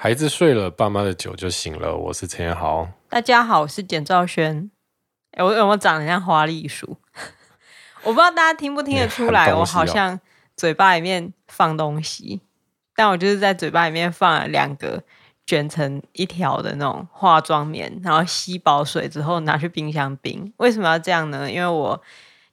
孩子睡了，爸妈的酒就醒了。我是陈彦豪，大家好，我是简兆轩。哎，我有没有长得像花栗鼠？我不知道大家听不听得出来，哦、我好像嘴巴里面放东西，但我就是在嘴巴里面放了两个卷成一条的那种化妆棉，然后吸饱水之后拿去冰箱冰。为什么要这样呢？因为我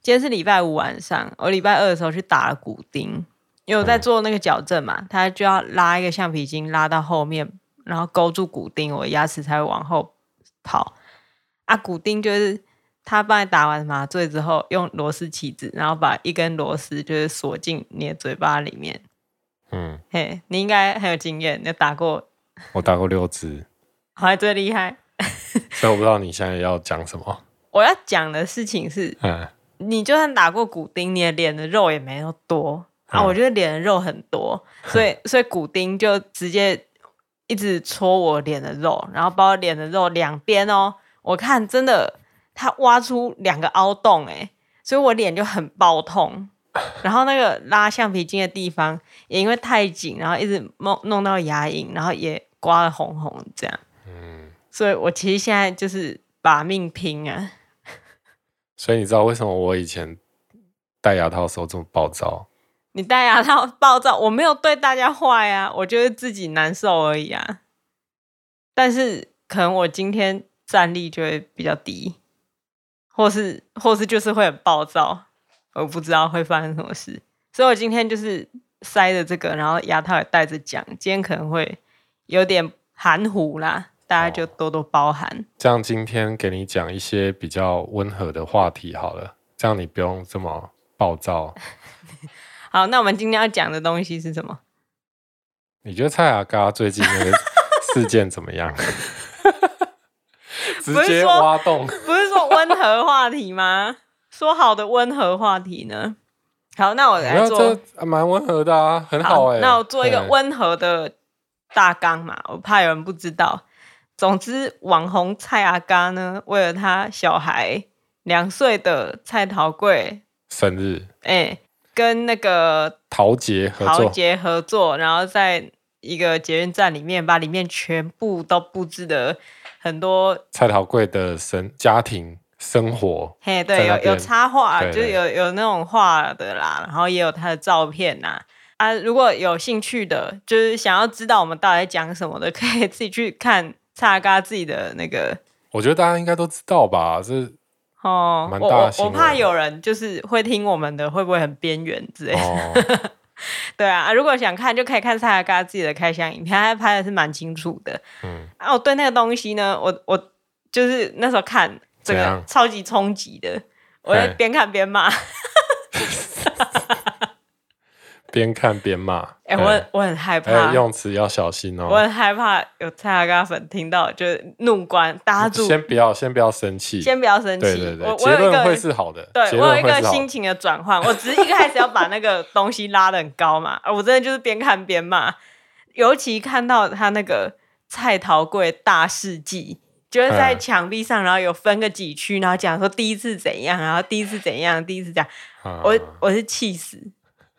今天是礼拜五晚上，我礼拜二的时候去打了骨钉。因为我在做那个矫正嘛，他就要拉一个橡皮筋拉到后面，然后勾住骨钉，我的牙齿才会往后跑。啊，骨钉就是他帮你打完麻醉之后，用螺丝起子，然后把一根螺丝就是锁进你的嘴巴里面。嗯，嘿，你应该很有经验，你打过？我打过六支，还最厉害。所以我不知道你现在要讲什么。我要讲的事情是，嗯，你就算打过骨钉，你的脸的肉也没那么多。啊，我觉得脸的肉很多，所以 所以骨钉就直接一直戳我脸的肉，然后把我脸的肉两边哦，我看真的它挖出两个凹洞哎，所以我脸就很爆痛。然后那个拉橡皮筋的地方也因为太紧，然后一直弄弄到牙龈，然后也刮了红红这样。嗯，所以我其实现在就是把命拼啊。所以你知道为什么我以前戴牙套的时候这么暴躁？你戴牙套暴躁，我没有对大家坏啊，我觉得自己难受而已啊。但是可能我今天战力就会比较低，或是或是就是会很暴躁，我不知道会发生什么事，所以我今天就是塞着这个，然后牙套也戴着讲，今天可能会有点含糊啦，大家就多多包涵。哦，这样今天给你讲一些比较温和的话题好了，这样你不用这么暴躁。好，那我们今天要讲的东西是什么？你觉得蔡阿嘎最近那个事件怎么样？直接挖洞，不是说，温和话题吗？说好的温和话题呢？好，那我来做，蛮温和的啊，很好哎、欸。那我做一个温和的大纲嘛，我怕有人不知道。总之，网红蔡阿嘎呢，为了他小孩两岁的蔡桃贵生日，哎、欸。跟那个陶杰合作，陶杰合作，然后在一个捷运站里面，把里面全部都布置的很多蔡桃贵的生家庭生活。嘿，对，有有插画，就是有有那种画的啦，然后也有他的照片呐。啊，如果有兴趣的，就是想要知道我们到底在讲什么的，可以自己去看蔡阿嘎自己的那个。我觉得大家应该都知道吧，这。哦，我我我怕有人就是会听我们的，会不会很边缘之类的？哦、对啊，如果想看就可以看蔡阿嘎自己的开箱影片，他拍的是蛮清楚的。嗯，啊，我对那个东西呢，我我就是那时候看这个超级冲击的，我在边看边骂。边看边骂，哎、欸，我我很害怕，欸、用词要小心哦。我很害怕有蔡阿嘎粉听到，就是怒关打住。先不要，先不要生气，先不要生气。对对对，结论会是好的。对，我有一个心情的转换，我只是一开始要把那个东西拉的很高嘛。我真的就是边看边骂，尤其看到他那个蔡桃贵大事记，就是在墙壁上，然后有分个几区，然后讲说第一次怎样，然后第一次怎样，第一次这样，嗯、我我是气死。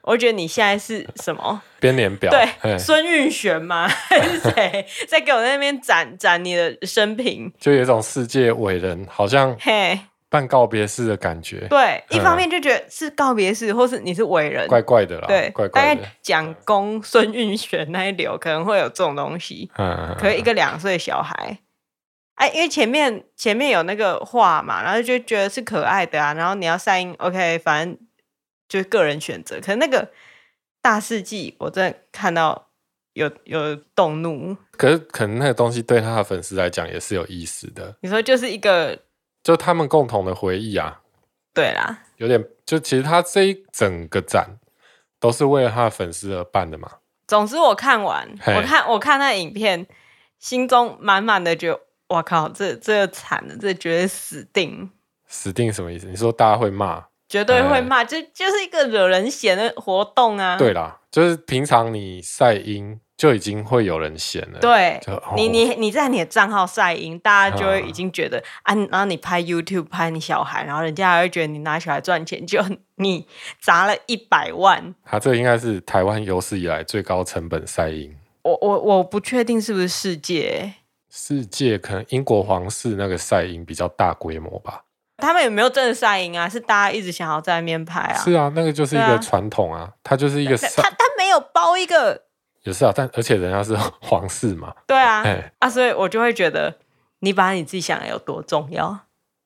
我觉得你现在是什么编年表？对，孙运璇吗？还是谁 在给我在那边展展你的生平？就有一种世界伟人，好像嘿办告别式的感觉。对，一方面就觉得是告别式，或是你是伟人，怪怪的啦。对，怪怪的。讲公孙运璇那一流，可能会有这种东西。嗯，可以一个两岁小孩，哎，因为前面前面有那个画嘛，然后就觉得是可爱的啊，然后你要晒音，OK，反正。就是个人选择，可是那个大事记，我真的看到有有动怒。可是可能那个东西对他的粉丝来讲也是有意思的。你说就是一个，就他们共同的回忆啊。对啦，有点就其实他这一整个展都是为了他的粉丝而办的嘛。总之我看完，我看我看那影片，心中满满的觉得，哇靠，这这惨了，这绝对死定。死定什么意思？你说大家会骂？绝对会骂，就就是一个惹人嫌的活动啊！对啦，就是平常你晒阴就已经会有人嫌了。对，你你你在你的账号晒阴，大家就会已经觉得啊，然后你拍 YouTube 拍你小孩，然后人家还会觉得你拿小孩赚钱，就你砸了一百万。他这个应该是台湾有史以来最高成本晒阴。我我我不确定是不是世界，世界可能英国皇室那个晒营比较大规模吧。他们有没有真的晒营啊？是大家一直想要在那边拍啊？是啊，那个就是一个传统啊，它就是一个他他没有包一个，也是啊，但而且人家是 皇室嘛，对啊，哎、啊，所以我就会觉得你把你自己想的有多重要，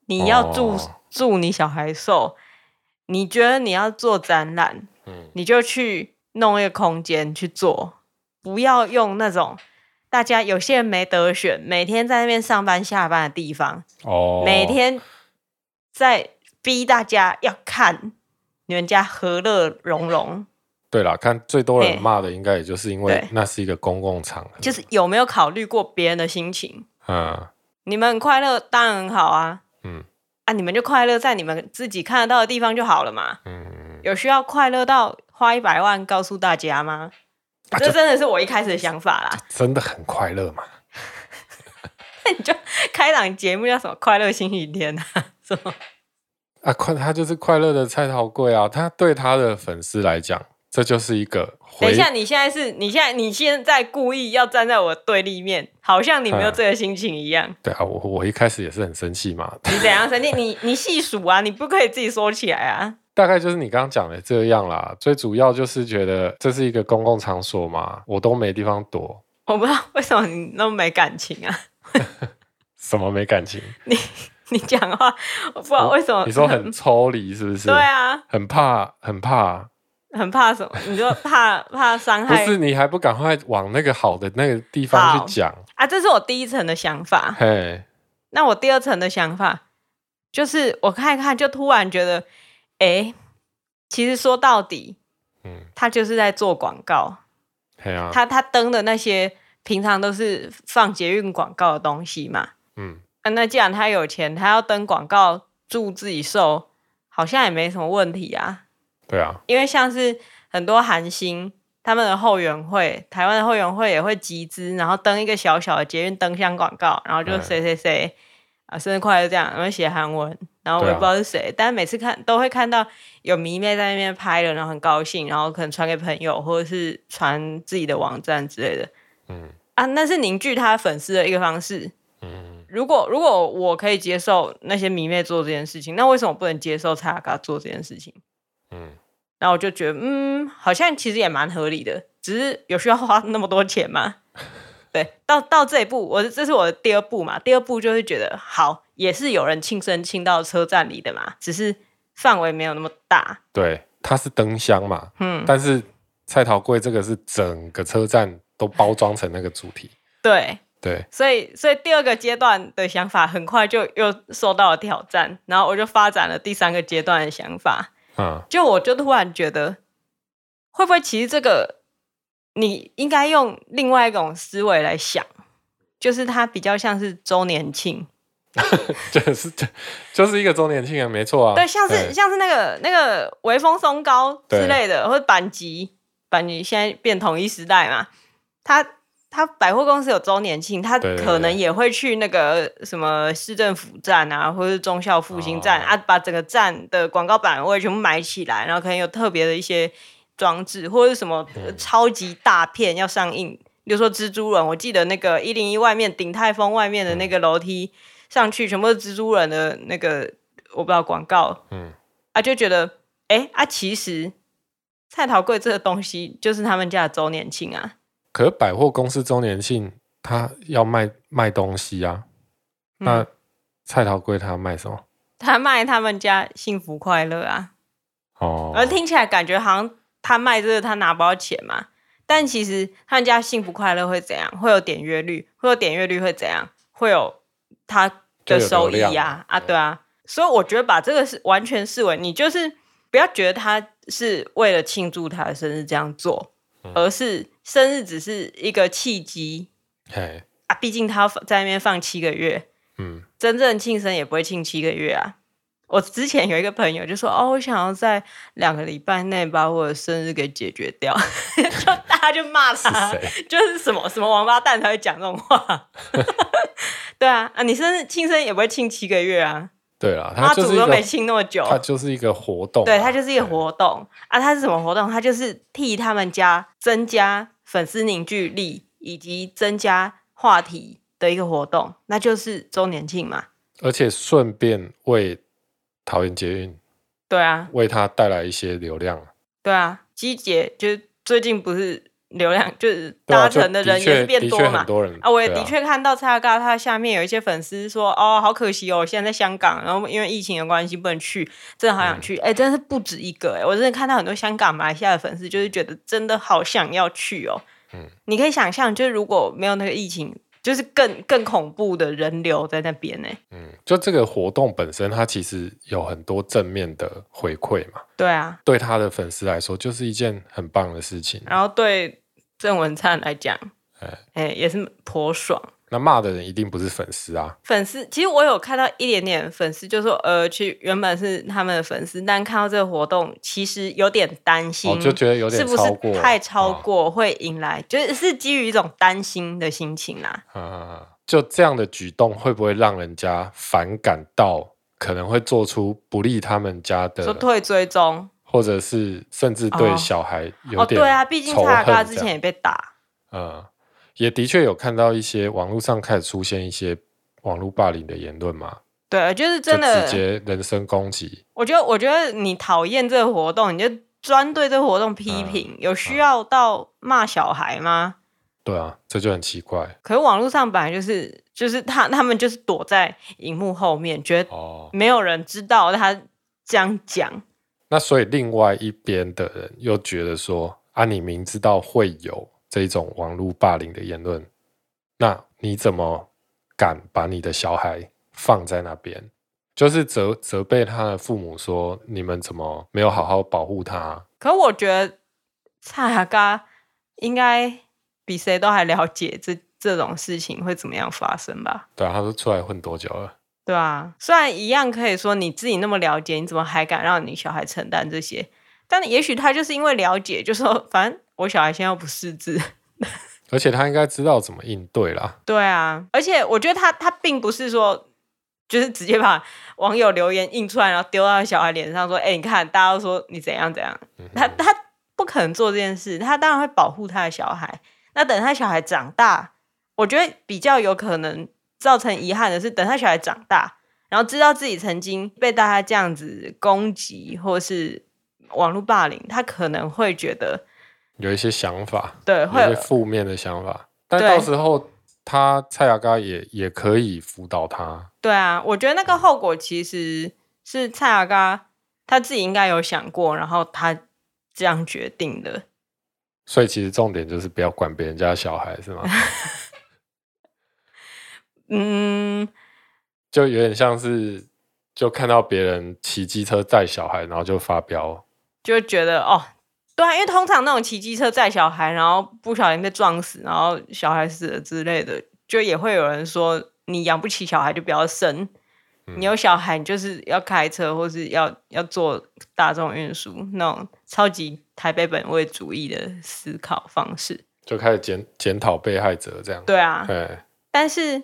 你要祝、哦、祝你小孩寿，你觉得你要做展览，嗯，你就去弄一个空间去做，不要用那种大家有些人没得选，每天在那边上班下班的地方，哦，每天。在逼大家要看你们家和乐融融。对啦，看最多人骂的应该也就是因为那是一个公共场合，就是有没有考虑过别人的心情？嗯，你们很快乐当然很好啊。嗯，啊，你们就快乐在你们自己看得到的地方就好了嘛。嗯，有需要快乐到花一百万告诉大家吗？啊，这真的是我一开始的想法啦。真的很快乐嘛？那 你就开档节目叫什么？快乐星期天啊？啊，快！他就是快乐的蔡桃贵啊！他对他的粉丝来讲，这就是一个。等一下，你现在是你现在你现在故意要站在我对立面，好像你没有这个心情一样。嗯、对啊，我我一开始也是很生气嘛。你怎样生气？你你细数啊，你不可以自己说起来啊。大概就是你刚刚讲的这样啦。最主要就是觉得这是一个公共场所嘛，我都没地方躲。我不知道为什么你那么没感情啊？什么没感情？你。你讲话，我不知道为什么。你说很抽离是不是？对啊，很怕，很怕，很怕什么？你说怕怕伤害？不是，你还不赶快往那个好的那个地方去讲啊？这是我第一层的想法。嘿，那我第二层的想法就是，我看一看，就突然觉得，哎、欸，其实说到底，嗯，他就是在做广告。他他登的那些平常都是放捷运广告的东西嘛，嗯。啊、那既然他有钱，他要登广告祝自己瘦，好像也没什么问题啊。对啊，因为像是很多韩星他们的后援会，台湾的后援会也会集资，然后登一个小小的捷运灯箱广告，然后就谁谁谁啊生日快乐这样，然后写韩文，然后我也不知道是谁，啊、但是每次看都会看到有迷妹在那边拍了，然后很高兴，然后可能传给朋友或者是传自己的网站之类的。嗯啊，那是凝聚他粉丝的一个方式。如果如果我可以接受那些迷妹做这件事情，那为什么不能接受蔡雅嘎做这件事情？嗯，然后我就觉得，嗯，好像其实也蛮合理的，只是有需要花那么多钱吗？对，到到这一步，我这是我的第二步嘛，第二步就是觉得好，也是有人庆生庆到车站里的嘛，只是范围没有那么大。对，它是灯箱嘛，嗯，但是蔡桃贵这个是整个车站都包装成那个主题，对。对，所以所以第二个阶段的想法很快就又受到了挑战，然后我就发展了第三个阶段的想法。嗯，就我就突然觉得，会不会其实这个你应该用另外一种思维来想，就是它比较像是周年庆，就是就就是一个周年庆啊，没错啊。对，像是像是那个那个微风松糕之类的，或者板级板级现在变统一时代嘛，它。他百货公司有周年庆，他可能也会去那个什么市政府站啊，或者是忠孝复兴站、哦、啊，把整个站的广告版位全部买起来，然后可能有特别的一些装置，或者是什么超级大片要上映，嗯、比如说蜘蛛人，我记得那个一零一外面鼎泰丰外面的那个楼梯上去，全部是蜘蛛人的那个我不知道广告，嗯，啊就觉得哎、欸、啊，其实菜桃贵这个东西就是他们家的周年庆啊。可是百货公司周年庆，他要卖卖东西啊。嗯、那蔡桃贵他要卖什么？他卖他们家幸福快乐啊。哦。而听起来感觉好像他卖这个他拿不到钱嘛。但其实他们家幸福快乐会怎样？会有点阅率，会有点阅率会怎样？会有他的收益啊啊，对啊。所以我觉得把这个是完全视为你就是不要觉得他是为了庆祝他的生日这样做，嗯、而是。生日只是一个契机，嘿啊，毕竟他在那边放七个月，嗯，真正庆生也不会庆七个月啊。我之前有一个朋友就说：“哦，我想要在两个礼拜内把我的生日给解决掉。”就大家就骂他，是就是什么什么王八蛋才会讲这种话。对啊，啊，你生日庆生也不会庆七个月啊。对啊，他祖都没庆那么久，他就是一个活动，对，他就是一个活动啊。他是什么活动？他就是替他们家增加粉丝凝聚力以及增加话题的一个活动，那就是周年庆嘛。而且顺便为桃园捷运，对啊，为他带来一些流量。对啊，机捷就是最近不是。流量 就是搭乘的人也是变多嘛，啊，我也的确看到蔡阿嘎他下面有一些粉丝说，哦，好可惜哦，现在在香港，然后因为疫情的关系不能去，真的好想去，哎、嗯，真的是不止一个，哎，我真的看到很多香港、马来西亚的粉丝，就是觉得真的好想要去哦，嗯，你可以想象，就是如果没有那个疫情。就是更更恐怖的人流在那边呢。嗯，就这个活动本身，它其实有很多正面的回馈嘛。对啊，对他的粉丝来说，就是一件很棒的事情。然后对郑文灿来讲，哎哎，也是颇爽。那骂的人一定不是粉丝啊！粉丝其实我有看到一点点粉丝，就说呃，去原本是他们的粉丝，但看到这个活动，其实有点担心，哦，就觉得有点是不是太超过，会引来，哦，就是是基于一种担心的心情啦。啊，就这样的举动会不会让人家反感到，可能会做出不利他们家的，说退追踪，或者是甚至对小孩有点，哦，对啊，毕竟他他之前也被打，嗯。也的确有看到一些网络上开始出现一些网络霸凌的言论嘛？对，就是真的直接人身攻击。我觉得，我觉得你讨厌这个活动，你就专对这个活动批评，嗯，有需要到骂小孩吗？对啊，这就很奇怪。可是网络上本来就是，就是他他们就是躲在荧幕后面，觉得没有人知道他这样讲。哦。那所以另外一边的人又觉得说啊，你明知道会有。这种网络霸凌的言论，那你怎么敢把你的小孩放在那边？就是责责备他的父母说：“你们怎么没有好好保护他？”可我觉得蔡阿嘎应该比谁都还了解这这种事情会怎么样发生吧？对啊，他都出来混多久了？对啊，虽然一样可以说你自己那么了解，你怎么还敢让你小孩承担这些？但也许他就是因为了解，就说反正。我小孩现在又不识字，而且他应该知道怎么应对啦。对啊，而且我觉得他他并不是说，就是直接把网友留言印出来，然后丢到小孩脸上说：“哎、欸，你看，大家都说你怎样怎样。嗯”他他不可能做这件事，他当然会保护他的小孩。那等他小孩长大，我觉得比较有可能造成遗憾的是，等他小孩长大，然后知道自己曾经被大家这样子攻击或是网络霸凌，他可能会觉得。有一些想法，对，会有一些负面的想法，但到时候他蔡雅嘎也也可以辅导他。对啊，我觉得那个后果其实是蔡雅嘎他自己应该有想过，然后他这样决定的。所以其实重点就是不要管别人家小孩，是吗？嗯，就有点像是就看到别人骑机车载小孩，然后就发飙，就觉得哦。对啊，因为通常那种骑机车载小孩，然后不小心被撞死，然后小孩死了之类的，就也会有人说，你养不起小孩就不要生，嗯、你有小孩你就是要开车或是要要做大众运输，那种超级台北本位主义的思考方式，就开始检检讨被害者这样。对啊，对，但是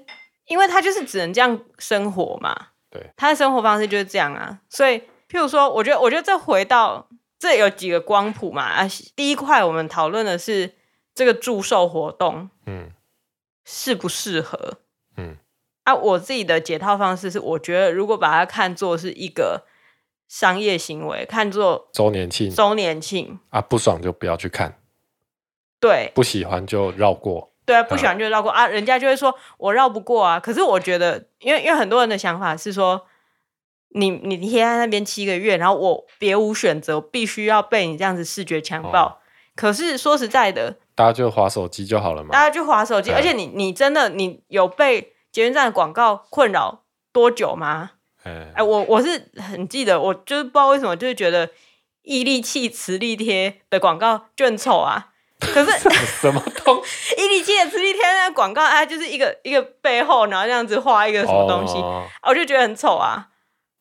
因为他就是只能这样生活嘛，对，他的生活方式就是这样啊，所以譬如说，我觉得我觉得这回到。这有几个光谱嘛？啊，第一块我们讨论的是这个祝寿活动，嗯，适不适合？嗯，啊，我自己的解套方式是，我觉得如果把它看作是一个商业行为，看作周年庆，周年庆啊，不爽就不要去看，对，不喜欢就绕过，对啊，不喜欢就绕过啊，人家就会说我绕不过啊。可是我觉得，因为因为很多人的想法是说。你你贴在那边七个月，然后我别无选择，必须要被你这样子视觉强暴。哦、可是说实在的，大家就划手机就好了嘛。大家就划手机，而且你你真的你有被捷运站的广告困扰多久吗？哎，哎，我我是很记得，我就是不知道为什么，就是觉得毅力气磁力贴的广告就很丑啊。可是 什么东西？毅力气的磁力贴那个广告，它就是一个一个背后，然后这样子画一个什么东西，哦、我就觉得很丑啊。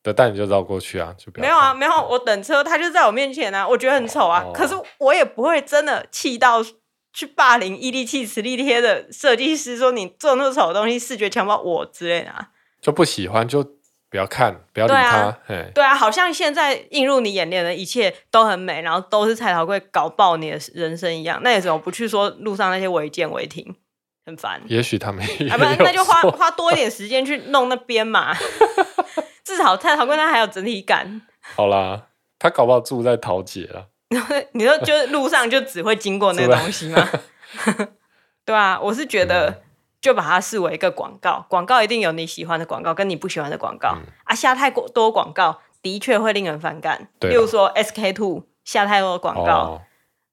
对但你就绕过去啊，就。没有啊，没有，我等车，他就在我面前啊，我觉得很丑啊。哦、可是我也不会真的气到去霸凌伊利气磁力贴的设计师，说你做那么丑的东西，视觉强暴我之类的啊。就不喜欢就不要看，不要理他。对啊，对啊，好像现在映入你眼帘的一切都很美，然后都是蔡桃贵搞爆你的人生一样。那你怎么不去说路上那些违建违停？很烦。也许他们也啊，不，那就花花多一点时间去弄那边嘛。至少菜头粿它还有整体感。好啦，他搞不好住在桃姐了。你说，就路上就只会经过那个 东西吗？对啊，我是觉得就把它视为一个广告，广告一定有你喜欢的广告跟你不喜欢的广告、嗯、啊。下太过多广告的确会令人反感。对，例如说 SK two 下太多的广告、哦、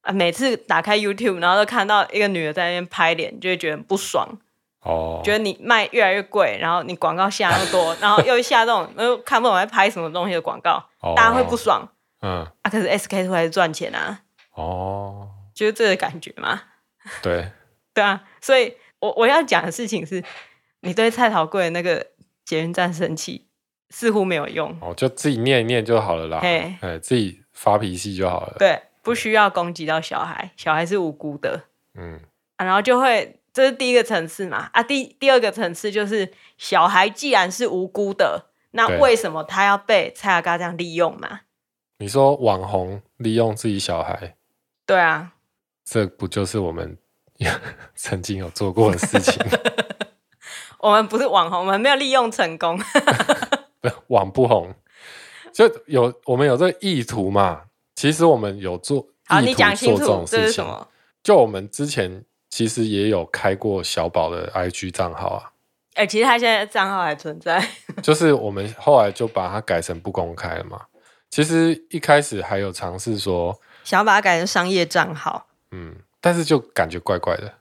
啊，每次打开 YouTube 然后都看到一个女的在那边拍脸，就会觉得很不爽。哦，觉得你卖越来越贵，然后你广告下那么多，然后又下这种又看不懂在拍什么东西的广告，哦、大家会不爽。嗯啊，可是 SK two 还是赚钱啊。哦，就是这个感觉嘛。对，对啊，所以我我要讲的事情是，你对菜头粿那个捷运站生气，似乎没有用。哦，就自己念一念就好了啦。哎，自己发脾气就好了。对，不需要攻击到小孩，小孩是无辜的。嗯啊，然后就会。这是第一个层次嘛？啊，第第二个层次就是小孩既然是无辜的，那为什么他要被蔡阿嘎这样利用嘛？你说网红利用自己小孩？对啊，这不就是我们 曾经有做过的事情？我们不是网红，我们没有利用成功。网不红就有我们有这个意图嘛？其实我们有做，好，你讲清楚这是什么？就我们之前。其实也有开过小宝的 IG 账号啊，哎、欸，其实他现在账号还存在，就是我们后来就把它改成不公开了嘛。其实一开始还有尝试说想要把它改成商业账号，嗯，但是就感觉怪怪的，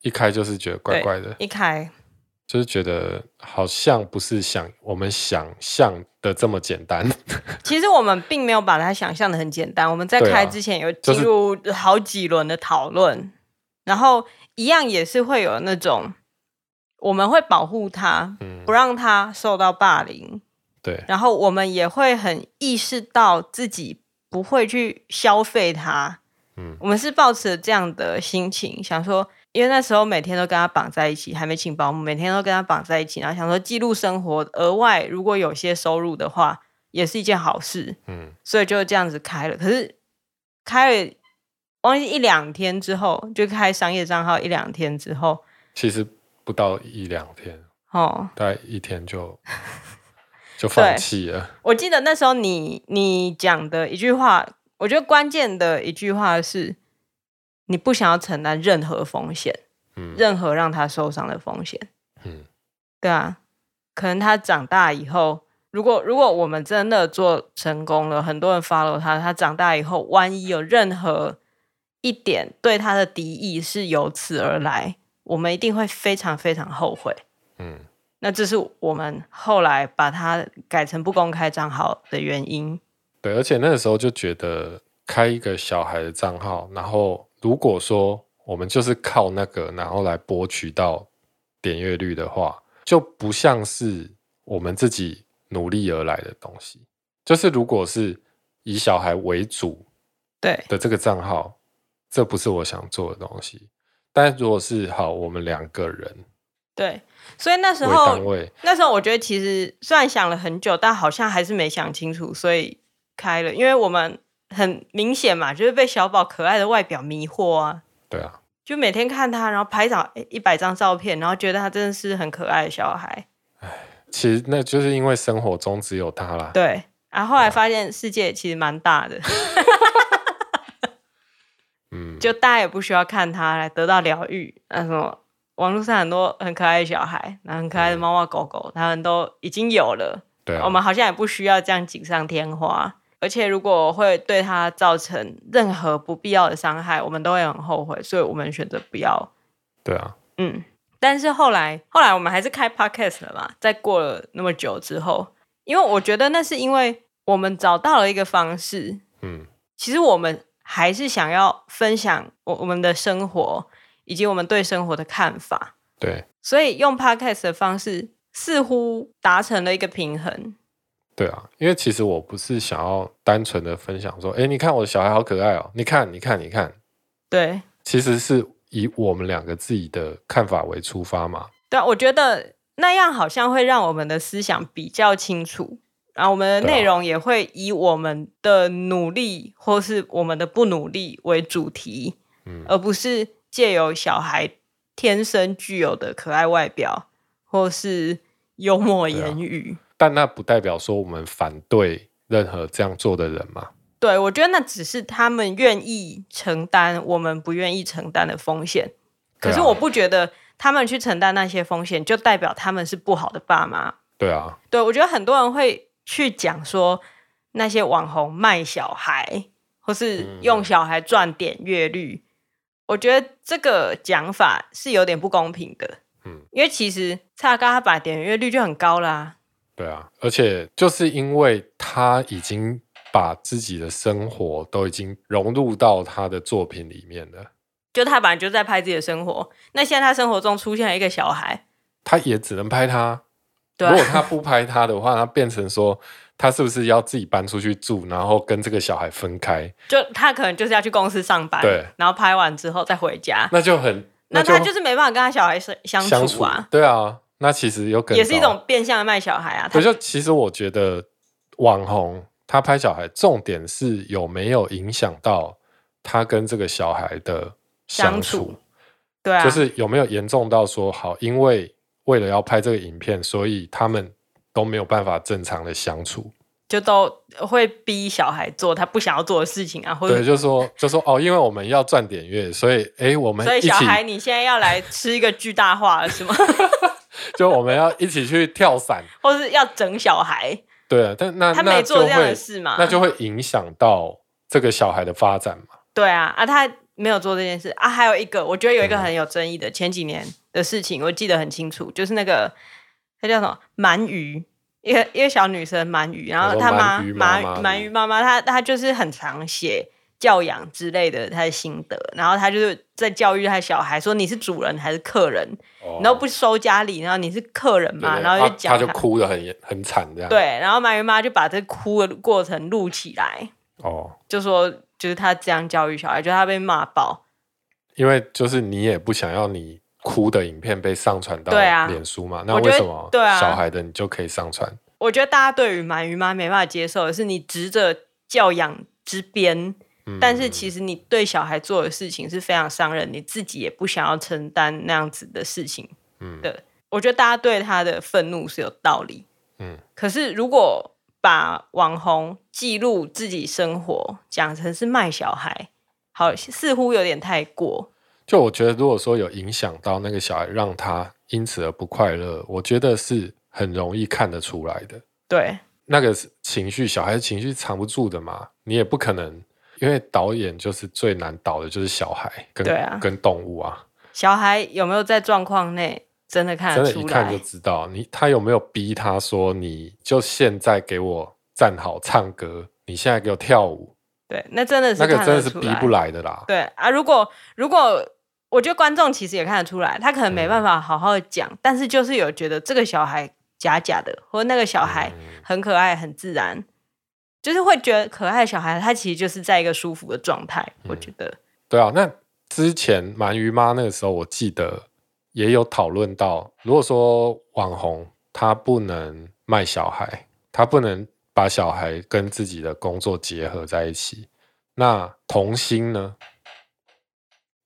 一开就是觉得怪怪的，一开就是觉得好像不是想我们想象的这么简单。其实我们并没有把它想象的很简单，我们在开之前有进入好几轮的讨论。然后一样也是会有那种，我们会保护他，嗯，不让他受到霸凌。对。然后我们也会很意识到自己不会去消费他。嗯。我们是抱持这样的心情，想说，因为那时候每天都跟他绑在一起，还没请保姆，每天都跟他绑在一起，然后想说记录生活，额外如果有些收入的话，也是一件好事。嗯。所以就这样子开了，可是开了。忘记一两天之后就开商业账号，一两天之后，其实不到一两天哦，大概一天就 就放弃了。我记得那时候你你讲的一句话，我觉得关键的一句话是，你不想要承担任何风险，嗯，任何让他受伤的风险，嗯，对啊，可能他长大以后，如果如果我们真的做成功了，很多人 follow 他，他长大以后，万一有任何一点对他的敌意是由此而来，我们一定会非常非常后悔。嗯，那这是我们后来把它改成不公开账号的原因。对，而且那个时候就觉得开一个小孩的账号，然后如果说我们就是靠那个，然后来博取到点阅率的话，就不像是我们自己努力而来的东西。就是如果是以小孩为主，对的这个账号。这不是我想做的东西，但如果是好，我们两个人，对，所以那时候，那时候我觉得其实虽然想了很久，但好像还是没想清楚，所以开了，因为我们很明显嘛，就是被小宝可爱的外表迷惑啊，对啊，就每天看他，然后拍照一百张照片，然后觉得他真的是很可爱的小孩，哎，其实那就是因为生活中只有他啦，对，然后后来发现世界其实蛮大的。嗯就大家也不需要看他来得到疗愈。那什么，网络上很多很可爱的小孩，然后很可爱的猫猫狗狗，他们都已经有了。对啊，我们好像也不需要这样锦上添花。而且如果会对他造成任何不必要的伤害，我们都会很后悔。所以我们选择不要。对啊，嗯。但是后来，后来我们还是开 podcast 了嘛。在过了那么久之后，因为我觉得那是因为我们找到了一个方式。嗯，其实我们。还是想要分享我我们的生活，以及我们对生活的看法。对，所以用 podcast 的方式似乎达成了一个平衡。对啊，因为其实我不是想要单纯的分享说，哎，你看我的小孩好可爱哦，你看，你看，你看。对，其实是以我们两个自己的看法为出发嘛。对啊，我觉得那样好像会让我们的思想比较清楚。然后我们的内容也会以我们的努力或是我们的不努力为主题，嗯，而不是借由小孩天生具有的可爱外表，或是幽默言语。啊，但那不代表说我们反对任何这样做的人嘛？对，我觉得那只是他们愿意承担我们不愿意承担的风险。可是我不觉得他们去承担那些风险，就代表他们是不好的爸妈。对啊，对，我觉得很多人会去讲说那些网红卖小孩，或是用小孩赚点阅率。嗯我觉得这个讲法是有点不公平的，嗯，因为其实蔡阿嘎他把点阅率就很高啦，啊，对啊，而且就是因为他已经把自己的生活都已经融入到他的作品里面了，就他本来就在拍自己的生活，那现在他生活中出现了一个小孩，他也只能拍他，对啊，如果 他不拍他的话，他变成说。他是不是要自己搬出去住，然后跟这个小孩分开？就他可能就是要去公司上班，对，然后拍完之后再回家，那就很，那他就是没办法跟他小孩相相处啊。对啊，那其实有可能也是一种变相的卖小孩啊。可就其实我觉得网红他拍小孩，重点是有没有影响到他跟这个小孩的相处，对啊，就是有没有严重到说好，因为为了要拍这个影片，所以他们。都没有办法正常的相处，就都会逼小孩做他不想要做的事情啊，或者对，就说就说哦，因为我们要赚点月，所以哎，我们所以小孩你现在要来吃一个巨大化了是吗？就我们要一起去跳伞，或是要整小孩？对啊，但那他没做这样的事嘛，那就会影响到这个小孩的发展嘛。对啊，啊，他没有做这件事啊。还有一个，我觉得有一个很有争议的、嗯、前几年的事情，我记得很清楚，就是那个。他叫什么？鳗鱼，一个一个小女生鳗鱼，然后他妈鳗鳗鱼妈妈，她她就是很常写教养之类的他的心得，然后他就是在教育他小孩说，你是主人还是客人，哦、然后不收家里，然后你是客人嘛，对对，然后就讲他，他就哭的很很惨这样，对，然后鳗鱼妈就把这哭的过程录起来，哦，就说就是他这样教育小孩，就他被骂爆，因为就是你也不想要你。哭的影片被上传到脸书嘛？那为什么对啊小孩的你就可以上传？我觉得大家对于鳗鱼妈没办法接受的是，你执着教养之边，嗯、但是其实你对小孩做的事情是非常伤人，你自己也不想要承担那样子的事情。嗯，对，我觉得大家对他的愤怒是有道理。嗯，可是如果把网红记录自己生活讲成是卖小孩，好，似乎有点太过。就我觉得，如果说有影响到那个小孩，让他因此而不快乐，我觉得是很容易看得出来的。对，那个情绪，小孩的情绪藏不住的嘛，你也不可能，因为导演就是最难导的，就是小孩跟对啊，跟动物啊。小孩有没有在状况内真的看得出来？真的，一看就知道。你他有没有逼他说，你就现在给我站好唱歌，你现在给我跳舞？对，那真的是那个真的是逼不来的啦。对啊，如果如果。我觉得观众其实也看得出来，他可能没办法好好的讲，嗯、但是就是有觉得这个小孩假假的，或者那个小孩很可爱、很自然，就是会觉得可爱的小孩，他其实就是在一个舒服的状态。我觉得，对啊。那之前鳗鱼妈那个时候，我记得也有讨论到，如果说网红他不能卖小孩，他不能把小孩跟自己的工作结合在一起，那童星呢？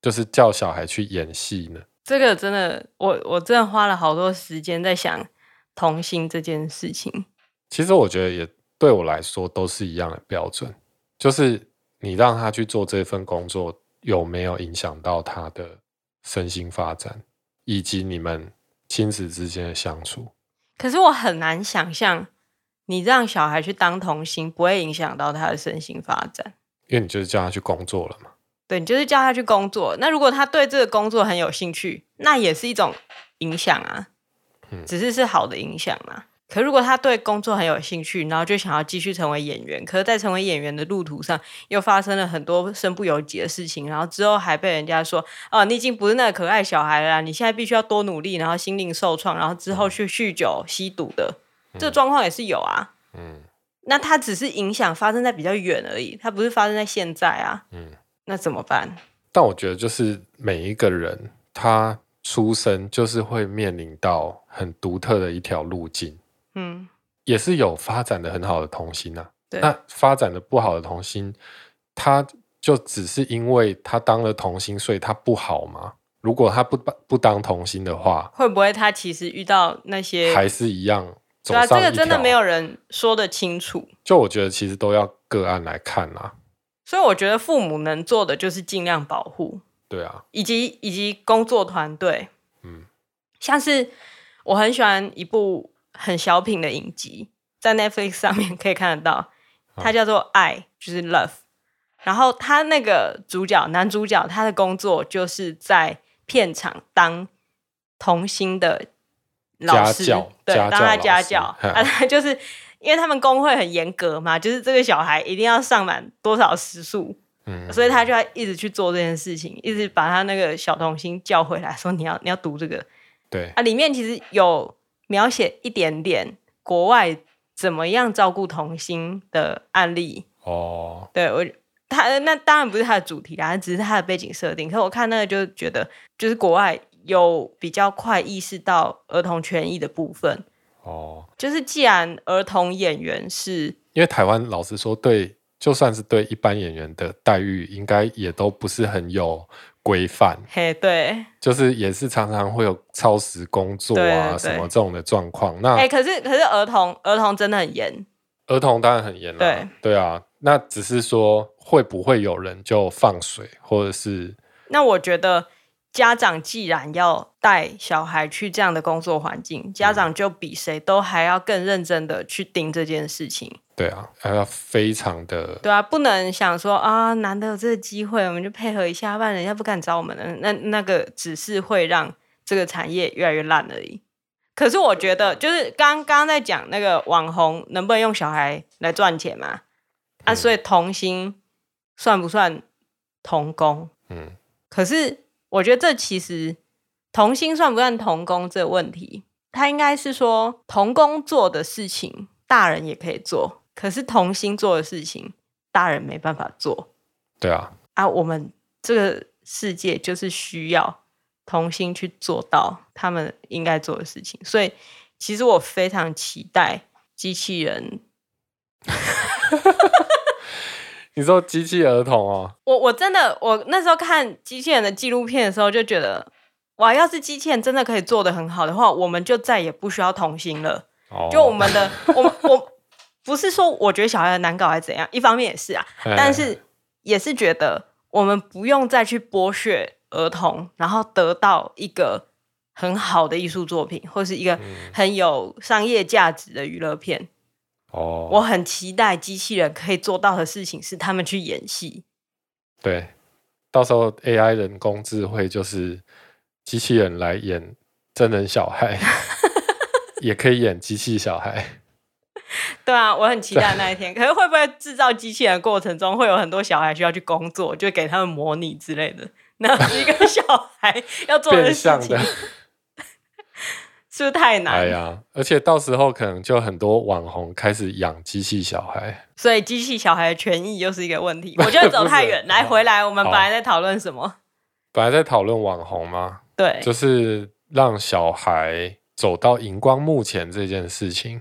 就是叫小孩去演戏呢？这个真的，我我真的花了好多时间在想童星这件事情。其实我觉得也对我来说都是一样的标准，就是你让他去做这份工作，有没有影响到他的身心发展，以及你们亲子之间的相处？可是我很难想象，你让小孩去当童星，不会影响到他的身心发展，因为你就是叫他去工作了嘛。对，你就是叫他去工作。那如果他对这个工作很有兴趣，那也是一种影响啊，嗯、只是是好的影响嘛。可如果他对工作很有兴趣，然后就想要继续成为演员，可是在成为演员的路途上又发生了很多身不由己的事情，然后之后还被人家说：“哦，你已经不是那个可爱小孩了，你现在必须要多努力，然后心灵受创，然后之后去酗酒、吸毒的，嗯、这个状况也是有啊。”嗯，那他只是影响发生在比较远而已，他不是发生在现在啊。嗯。那怎么办？但我觉得，就是每一个人他出生就是会面临到很独特的一条路径。嗯，也是有发展的很好的童星啊。对，那发展的不好的童星，他就只是因为他当了童星，所以他不好吗？如果他不不当童星的话，会不会他其实遇到那些还是一样？对啊，这个真的没有人说得清楚。就我觉得，其实都要个案来看啊。所以我觉得父母能做的就是尽量保护。对啊，以及以及工作团队，嗯，像是我很喜欢一部很小品的影集，在 Netflix 上面可以看得到，它叫做《爱》，就是 Love。然后他那个主角男主角，他的工作就是在片场当童星的老师，对，当他家教，啊，他就是因为他们工会很严格嘛，就是这个小孩一定要上满多少时数。嗯，所以他就要一直去做这件事情，一直把他那个小童星叫回来，说你要你要读这个。对啊，里面其实有描写一点点国外怎么样照顾童星的案例。哦，对我他那当然不是他的主题啦，只是他的背景设定。可是我看那个就觉得，就是国外有比较快意识到儿童权益的部分。哦，就是既然儿童演员是，因为台湾老实说对。就算是对一般演员的待遇，应该也都不是很有规范。嘿，对，就是也是常常会有超时工作啊什么这种的状况。那哎，可是可是儿童儿童真的很严，儿童当然很严了。对对啊，那只是说会不会有人就放水，或者是？那我觉得。家长既然要带小孩去这样的工作环境，家长就比谁都还要更认真的去盯这件事情。对啊，还要非常的。对啊，不能想说啊，难得有这个机会，我们就配合一下，不然人家不敢找我们的。那那个只是会让这个产业越来越烂而已。可是我觉得，就是刚刚在讲那个网红能不能用小孩来赚钱嘛？啊，所以童星算不算童工？嗯，可是。我觉得这其实童星算不算童工这个问题，他应该是说童工做的事情，大人也可以做，可是童星做的事情，大人没办法做。对啊，啊，我们这个世界就是需要童星去做到他们应该做的事情，所以其实我非常期待机器人。你说机器儿童哦？我我真的，我那时候看机器人的纪录片的时候，就觉得，哇，要是机器人真的可以做得很好的话，我们就再也不需要童心了。哦，就我们的，我我不是说我觉得小孩很难搞还是怎样，一方面也是啊，但是也是觉得我们不用再去剥削儿童，然后得到一个很好的艺术作品，或是一个很有商业价值的娱乐片。哦，我很期待机器人可以做到的事情是他们去演戏。对，到时候 AI 人工智慧就是机器人来演真人小孩，也可以演机器小孩。对啊，我很期待那一天。可是会不会制造机器人的过程中会有很多小孩需要去工作，就给他们模拟之类的？那是一个小孩要做的事情。是不是太难？哎呀，而且到时候可能就很多网红开始养机器小孩，所以机器小孩的权益又是一个问题。我觉得走太远，来回来，我们本来在讨论什么？本来在讨论网红吗？对，就是让小孩走到荧光幕前这件事情。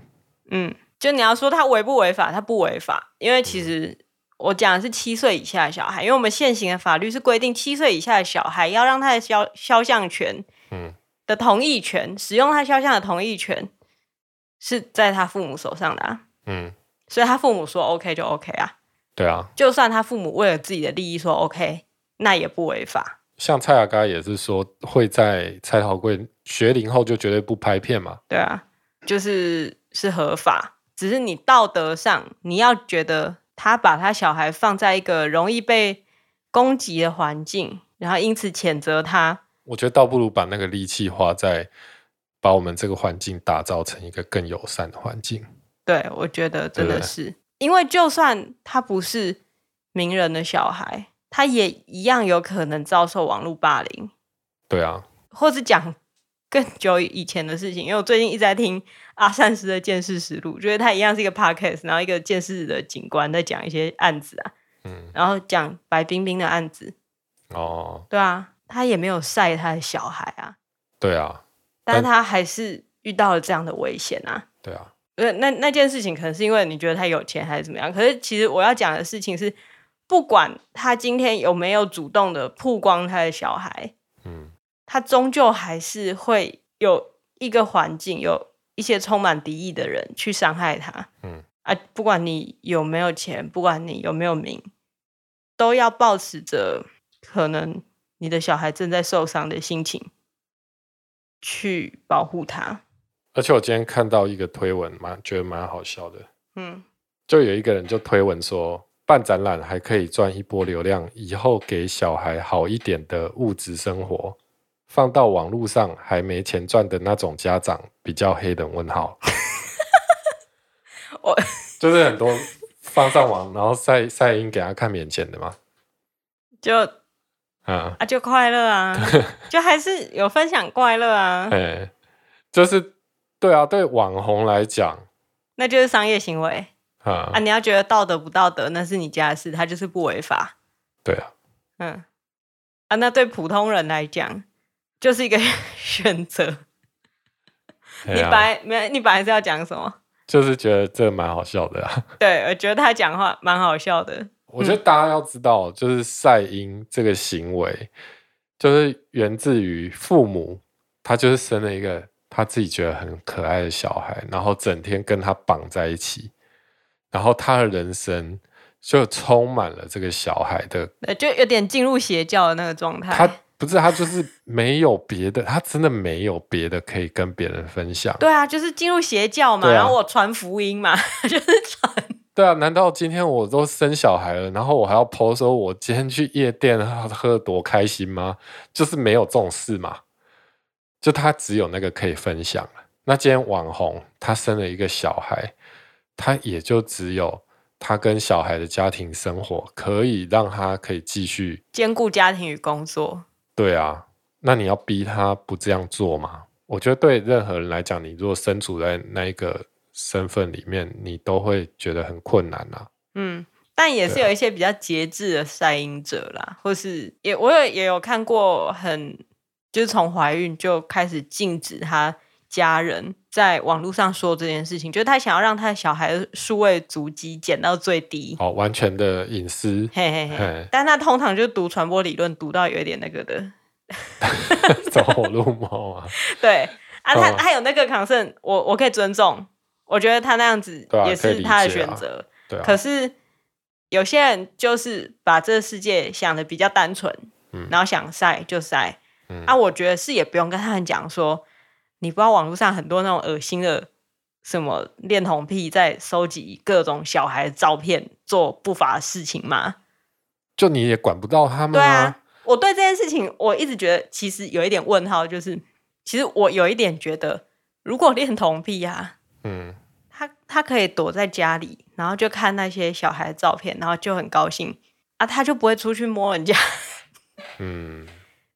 嗯，就你要说他违不违法？他不违法，因为其实我讲的是七岁以下的小孩，因为我们现行的法律是规定七岁以下的小孩要让他的肖肖像权，嗯。的同意权，使用他肖像的同意权是在他父母手上的啊。嗯，所以他父母说 OK 就 OK 啊。对啊，就算他父母为了自己的利益说 OK，那也不违法。像蔡雅嘎也是说会在蔡桃贵学龄后就绝对不拍片嘛。对啊，就是是合法，只是你道德上你要觉得他把他小孩放在一个容易被攻击的环境，然后因此谴责他。我觉得倒不如把那个力气花在把我们这个环境打造成一个更友善的环境。对，我觉得真的是，因为就算他不是名人的小孩，他也一样有可能遭受网络霸凌。对啊，或是讲更久以前的事情，因为我最近一直在听阿善师的见识实录，觉得他一样是一个 podcast，然后一个见识的警官在讲一些案子啊，嗯，然后讲白冰冰的案子。哦，对啊。他也没有晒他的小孩啊，对啊，但他还是遇到了这样的危险啊，对啊，那那那件事情可能是因为你觉得他有钱还是怎么样？可是其实我要讲的事情是，不管他今天有没有主动的曝光他的小孩，嗯，他终究还是会有一个环境，有一些充满敌意的人去伤害他。嗯啊，不管你有没有钱，不管你有没有名，都要抱持着可能你的小孩正在受伤的心情去保护他。而且我今天看到一个推文，蛮觉得蛮好笑的。嗯，就有一个人就推文说，办展览还可以赚一波流量，以后给小孩好一点的物质生活，放到网络上还没钱赚的那种家长比较黑的问号。我就是很多放上网，然后晒晒音给他看免钱的嘛，就啊啊就快乐啊，就还是有分享快乐啊。哎，就是。对啊，对网红来讲，那就是商业行为啊啊！你要觉得道德不道德，那是你家的事，他就是不违法。对啊，嗯啊，那对普通人来讲，就是一个 选择。你本来没，你本来是要讲什么？就是觉得这蛮好笑的啊。对，我觉得他讲话蛮好笑的。我觉得大家要知道，就是赛因这个行为，就是源自于父母，他就是生了一个。他自己觉得很可爱的小孩，然后整天跟他绑在一起，然后他的人生就充满了这个小孩的，就有点进入邪教的那个状态。他不是，他就是没有别的，他真的没有别的可以跟别人分享。对啊，就是进入邪教嘛，啊、然后我传福音嘛，就是传。对啊，难道今天我都生小孩了，然后我还要 po 说我今天去夜店喝得多开心吗？就是没有这种事嘛。就他只有那个可以分享。那今天网红他生了一个小孩，他也就只有他跟小孩的家庭生活可以让他可以继续兼顾家庭与工作。对啊，那你要逼他不这样做吗？我觉得对任何人来讲，你如果身处在那一个身份里面，你都会觉得很困难啊。嗯，但也是有一些比较节制的晒婴者啦，或是也我也也有看过很。就是从怀孕就开始禁止他家人在网络上说这件事情，就是他想要让他的小孩的数位足迹减到最低，哦，完全的隐私。嘿嘿嘿。但他通常就读传播理论，读到有一点那个的，走火入魔啊。对啊，他他有那个 concern，我我可以尊重，我觉得他那样子也是他的选择。对啊。可是有些人就是把这个世界想的比较单纯，嗯，然后想晒就晒。嗯、啊，我觉得是也不用跟他们讲说，你不知道网络上很多那种恶心的什么恋童癖在收集各种小孩的照片做不法的事情吗？就你也管不到他们吗？对啊，我对这件事情我一直觉得其实有一点问号，就是其实我有一点觉得，如果恋童癖啊，嗯，他他可以躲在家里，然后就看那些小孩的照片，然后就很高兴啊，他就不会出去摸人家，嗯。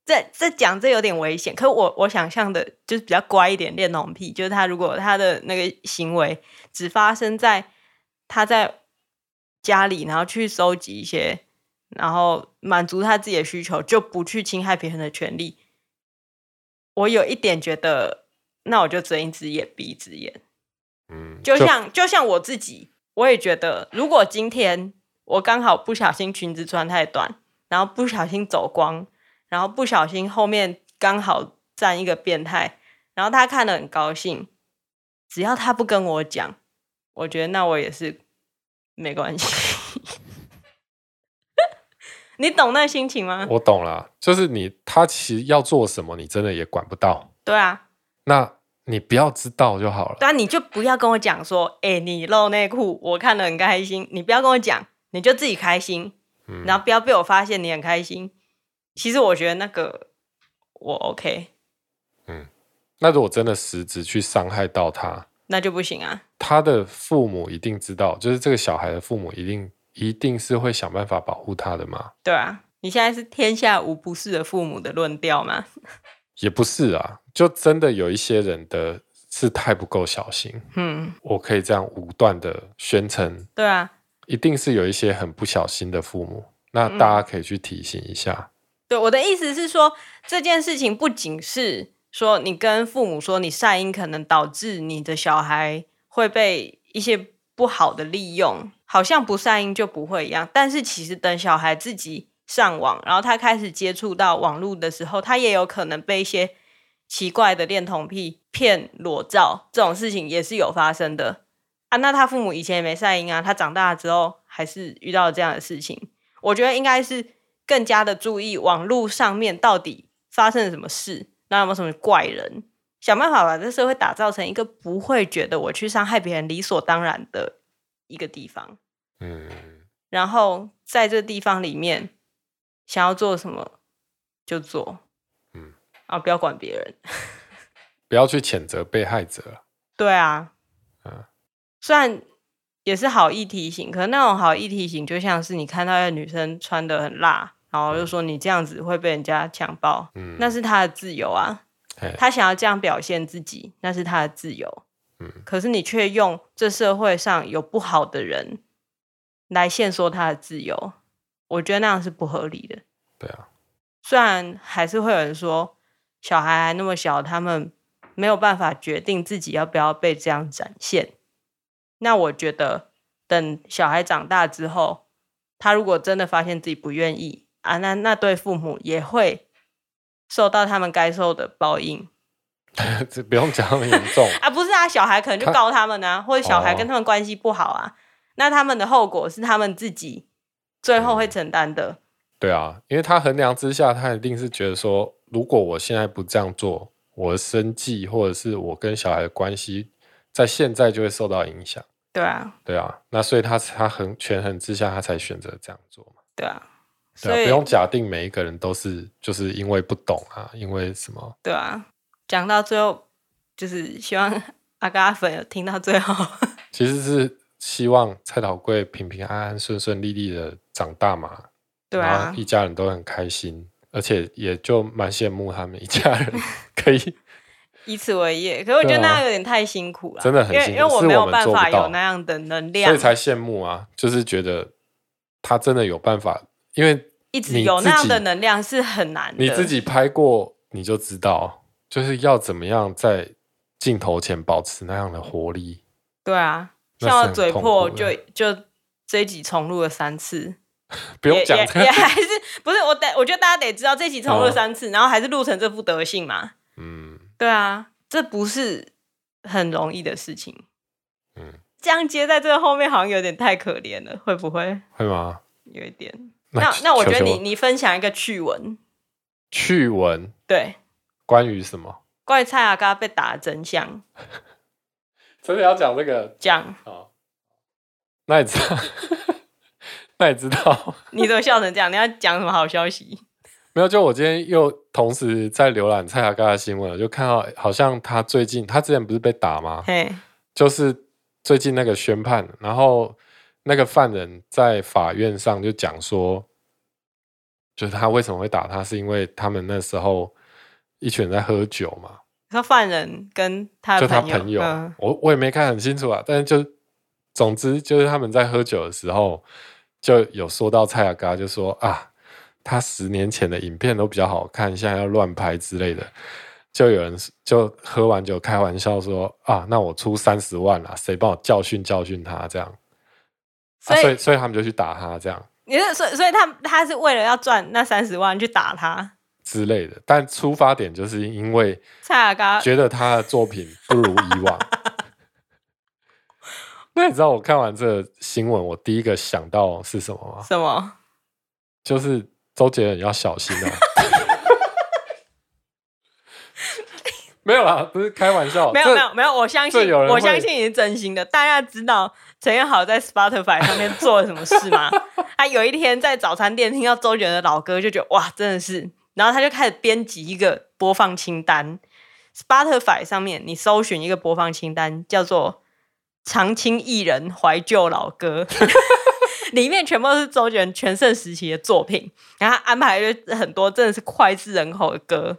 这这讲这有点危险，可是我我想象的就是比较乖一点恋童癖，就是他如果他的那个行为只发生在他在家里，然后去收集一些，然后满足他自己的需求，就不去侵害别人的权利。我有一点觉得，那我就睁一只眼闭一只眼。嗯，就像就像我自己，我也觉得，如果今天我刚好不小心裙子穿太短，然后不小心走光。然后不小心后面刚好站一个变态，然后他看得很高兴。只要他不跟我讲，我觉得那我也是没关系。你懂那心情吗？我懂了，就是你他其实要做什么，你真的也管不到。对啊，那你不要知道就好了。对啊，你就不要跟我讲说，哎，你露内裤，我看得很开心。你不要跟我讲，你就自己开心，嗯，然后不要被我发现你很开心。其实我觉得那个我 OK，嗯，那如果真的实质去伤害到他，那就不行啊。他的父母一定知道，就是这个小孩的父母一定一定是会想办法保护他的嘛。对啊，你现在是天下无不是的父母的论调吗？也不是啊，就真的有一些人的是太不够小心。嗯，我可以这样武断的宣称。对啊，一定是有一些很不小心的父母，那大家可以去提醒一下。嗯对，我的意思是说，这件事情不仅是说你跟父母说你晒婴可能导致你的小孩会被一些不好的利用，好像不晒婴就不会一样。但是其实等小孩自己上网，然后他开始接触到网络的时候，他也有可能被一些奇怪的恋童癖骗裸照，这种事情也是有发生的啊。那他父母以前也没晒阴啊，他长大之后还是遇到了这样的事情。我觉得应该是更加的注意网络上面到底发生了什么事，那有没有什么怪人，想办法把这社会打造成一个不会觉得我去伤害别人理所当然的一个地方。嗯，然后在这地方里面，想要做什么就做。嗯，啊，不要管别人。不要去谴责被害者。对啊，嗯，虽然也是好意提醒，可是那种好意提醒就像是你看到一个女生穿的很辣，然后就说你这样子会被人家强暴，嗯，那是他的自由啊，他想要这样表现自己，那是他的自由，嗯，可是你却用这社会上有不好的人来限缩他的自由，我觉得那样是不合理的。对啊，虽然还是会有人说小孩还那么小，他们。没有办法决定自己要不要被这样展现。那我觉得，等小孩长大之后，他如果真的发现自己不愿意啊，那那对父母也会受到他们该受的报应。这不用讲那么严重 啊，不是啊，小孩可能就告他们啊，或者小孩跟他们关系不好啊，哦、那他们的后果是他们自己最后会承担的、嗯。对啊，因为他衡量之下，他一定是觉得说，如果我现在不这样做。我的生计，或者是我跟小孩的关系，在现在就会受到影响。对啊，对啊，那所以他他衡权衡之下，他才选择这样做嘛。对啊，对啊，不用假定每一个人都是就是因为不懂啊，因为什么？对啊，讲到最后，就是希望阿嘎粉有听到最后，其实是希望蔡桃贵平平安安、顺顺利利的长大嘛。对啊，一家人都很开心。而且也就蛮羡慕他们一家人 可以以此为业，可是我觉得那样有点太辛苦了，真的很辛苦，因为因为我没有办法有那样的能量，所以才羡慕啊！就是觉得他真的有办法，因为一直有那样的能量是很难的。你自己拍过，你就知道，就是要怎么样在镜头前保持那样的活力。对啊，像我嘴破就就这一集重录了三次。不用讲，也，也还是不是我得，我觉得大家得知道这集重录三次，哦、然后还是录成这副德性嘛。嗯，对啊，这不是很容易的事情。嗯，这样接在这个后面好像有点太可怜了，会不会？会吗？有一点。那那，我觉得你你分享一个趣闻。趣闻？对。关于什么？关于蔡阿嘎被打的真相。真的要讲这个？讲。好。那你知道？那你知道？你怎么笑成这样？你要讲什么好消息？没有，就我今天又同时在浏览蔡阿嘎的新闻，就看到好像他最近，他之前不是被打吗？嘿，就是最近那个宣判，然后那个犯人在法院上就讲说，就是他为什么会打他，是因为他们那时候一群人在喝酒嘛。他犯人跟他就他朋友，嗯、我我也没看很清楚啊，但是就总之就是他们在喝酒的时候。就有说到蔡阿嘎，就说啊，他十年前的影片都比较好看，现在要乱拍之类的。就有人就喝完酒开玩笑说啊，那我出三十万了，谁帮我教训教训他这样？所以、啊、所以他们就去打他这样。你是所以所以他他是为了要赚那三十万去打他之类的，但出发点就是因为蔡雅刚觉得他的作品不如以往。那你知道我看完这个新闻，我第一个想到是什么吗？什么？就是周杰伦要小心啊！没有啦，不是开玩笑。没有没有没有，我相信我相信你是真心的。大家知道陈彦豪在 Spotify 上面做了什么事吗？他有一天在早餐店听到周杰伦的老歌，就觉得哇，真的是。然后他就开始编辑一个播放清单。Spotify 上面你搜寻一个播放清单，叫做。常青艺人怀旧老歌，里面全部都是周杰伦全盛时期的作品，然后他安排了很多真的是脍炙人口的歌。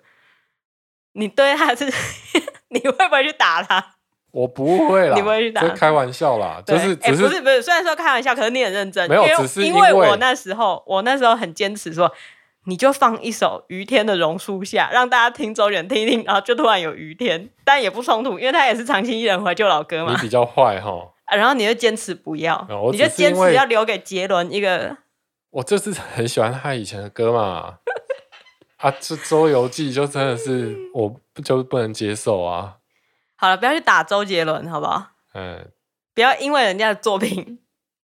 你对他是，你会不会去打他？我不会啦，你不会去打他？开玩笑啦，就是只是、欸、不是不是，虽然说开玩笑，可是你很认真。没有，因为只是因为我那时候，我那时候很坚持说。你就放一首于天的榕树下，让大家听周远听一听，然后就突然有于天，但也不冲突，因为他也是长期一人怀旧老歌嘛。你比较坏哈、啊，然后你就坚持不要，你就坚持要留给杰伦一个我就是很喜欢他以前的歌嘛。啊，这《周游记》就真的是我就不能接受啊。好了，不要去打周杰伦，好不好？嗯，不要因为人家的作品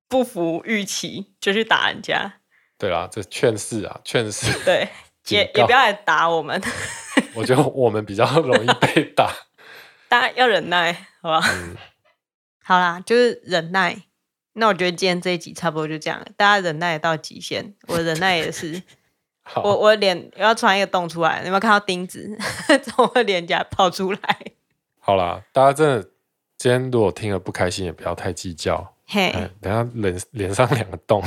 不符预期就去打人家。对啦，这劝世啊，劝世。对，也也不要来打我们。我觉得我们比较容易被打。大家要忍耐，好吧？嗯。好啦，就是忍耐。那我觉得今天这一集差不多就这样了，大家忍耐到极限，我忍耐也是。我我脸要穿一个洞出来，你有没有看到钉子从我脸颊跑出来？好啦，大家真的今天如果听了不开心，也不要太计较。嘿，等下脸脸上两个洞。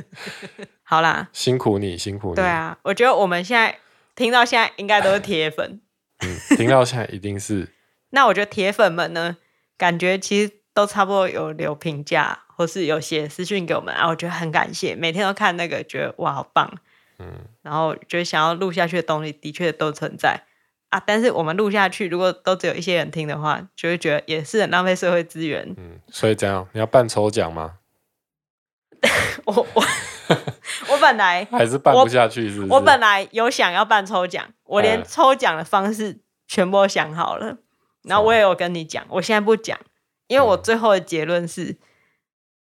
好啦，辛苦你，辛苦你。对啊，我觉得我们现在听到现在应该都是铁粉。嗯，听到现在一定是。那我觉得铁粉们呢，感觉其实都差不多有留评价，或是有写私讯给我们啊，我觉得很感谢，每天都看那个，觉得哇，好棒。嗯，然后觉得想要录下去的东西的确都存在啊，但是我们录下去，如果都只有一些人听的话，就会觉得也是很浪费社会资源。嗯，所以这样你要办抽奖吗？我我 我本来还是办不下去，是不是？我本来有想要办抽奖，我连抽奖的方式全部都想好了，然后我也有跟你讲，我现在不讲，因为我最后的结论是，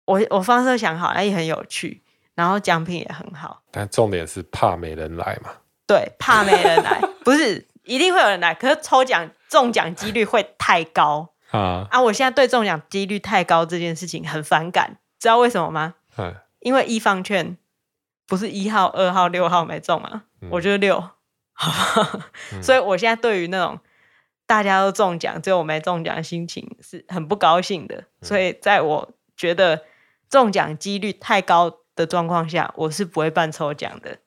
我我方式都想好，那也很有趣。然后奖品也很好，但重点是怕没人来嘛？对，怕没人来，不是一定会有人来，可是抽奖中奖几率会太高啊！啊，我现在对中奖几率太高这件事情很反感，知道为什么吗？嗯，因为一方券不是一号、二号、六号没中吗？嗯、我就是六，好吧？嗯、所以我现在对于那种大家都中奖，只有我没中奖的心情是很不高兴的。嗯、所以在我觉得中奖几率太高的状况下，我是不会办抽奖的。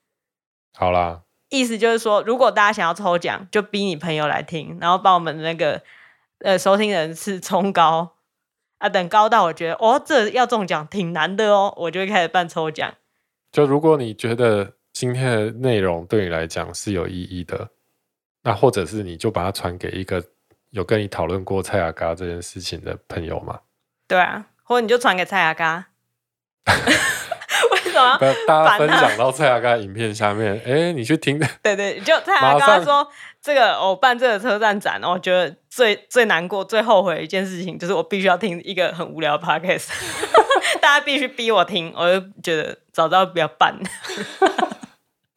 好啦，意思就是说，如果大家想要抽奖，就逼你朋友来听，然后把我们的那个呃收听人次冲高啊，等高到我觉得哦，这要中奖挺难的哦，我就会开始办抽奖。就如果你觉得今天的内容对你来讲是有意义的，那或者是你就把它传给一个有跟你讨论过蔡雅嘎这件事情的朋友嘛。对啊，或者你就传给蔡雅嘎。大家分享到蔡阿刚影片下面，哎、欸，你去听。对对，就蔡阿刚说这个我办这个车站展，我觉得最最难过、最后悔的一件事情，就是我必须要听一个很无聊的 podcast，大家必须逼我听，我就觉得早知道不要办。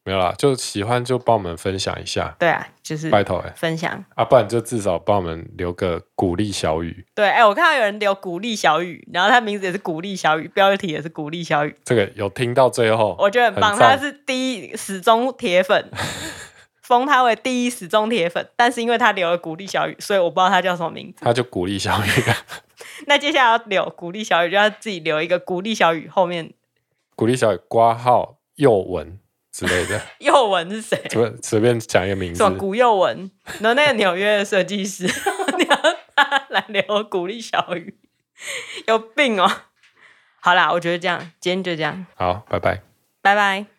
没有啦，就喜欢就帮我们分享一下。对啊，就是拜托哎分享啊，不然就至少帮我们留个鼓励小雨。对，哎、欸，我看到有人留鼓励小雨，然后他名字也是鼓励小雨，标题也是鼓励小雨。这个有听到最后，我觉得很棒，很他是第一始终铁粉，封他为第一始终铁粉。但是因为他留了鼓励小雨，所以我不知道他叫什么名字。他就鼓励小雨。那接下来要留鼓励小雨，就要自己留一个鼓励小雨后面。鼓励小雨挂号又文。之类的，佑文是谁？随随便讲一个名字，什么古佑文？然后那个纽约的设计师，你要他来留鼓励小雨，有病哦！好啦，我觉得这样，今天就这样，好，拜拜，拜拜。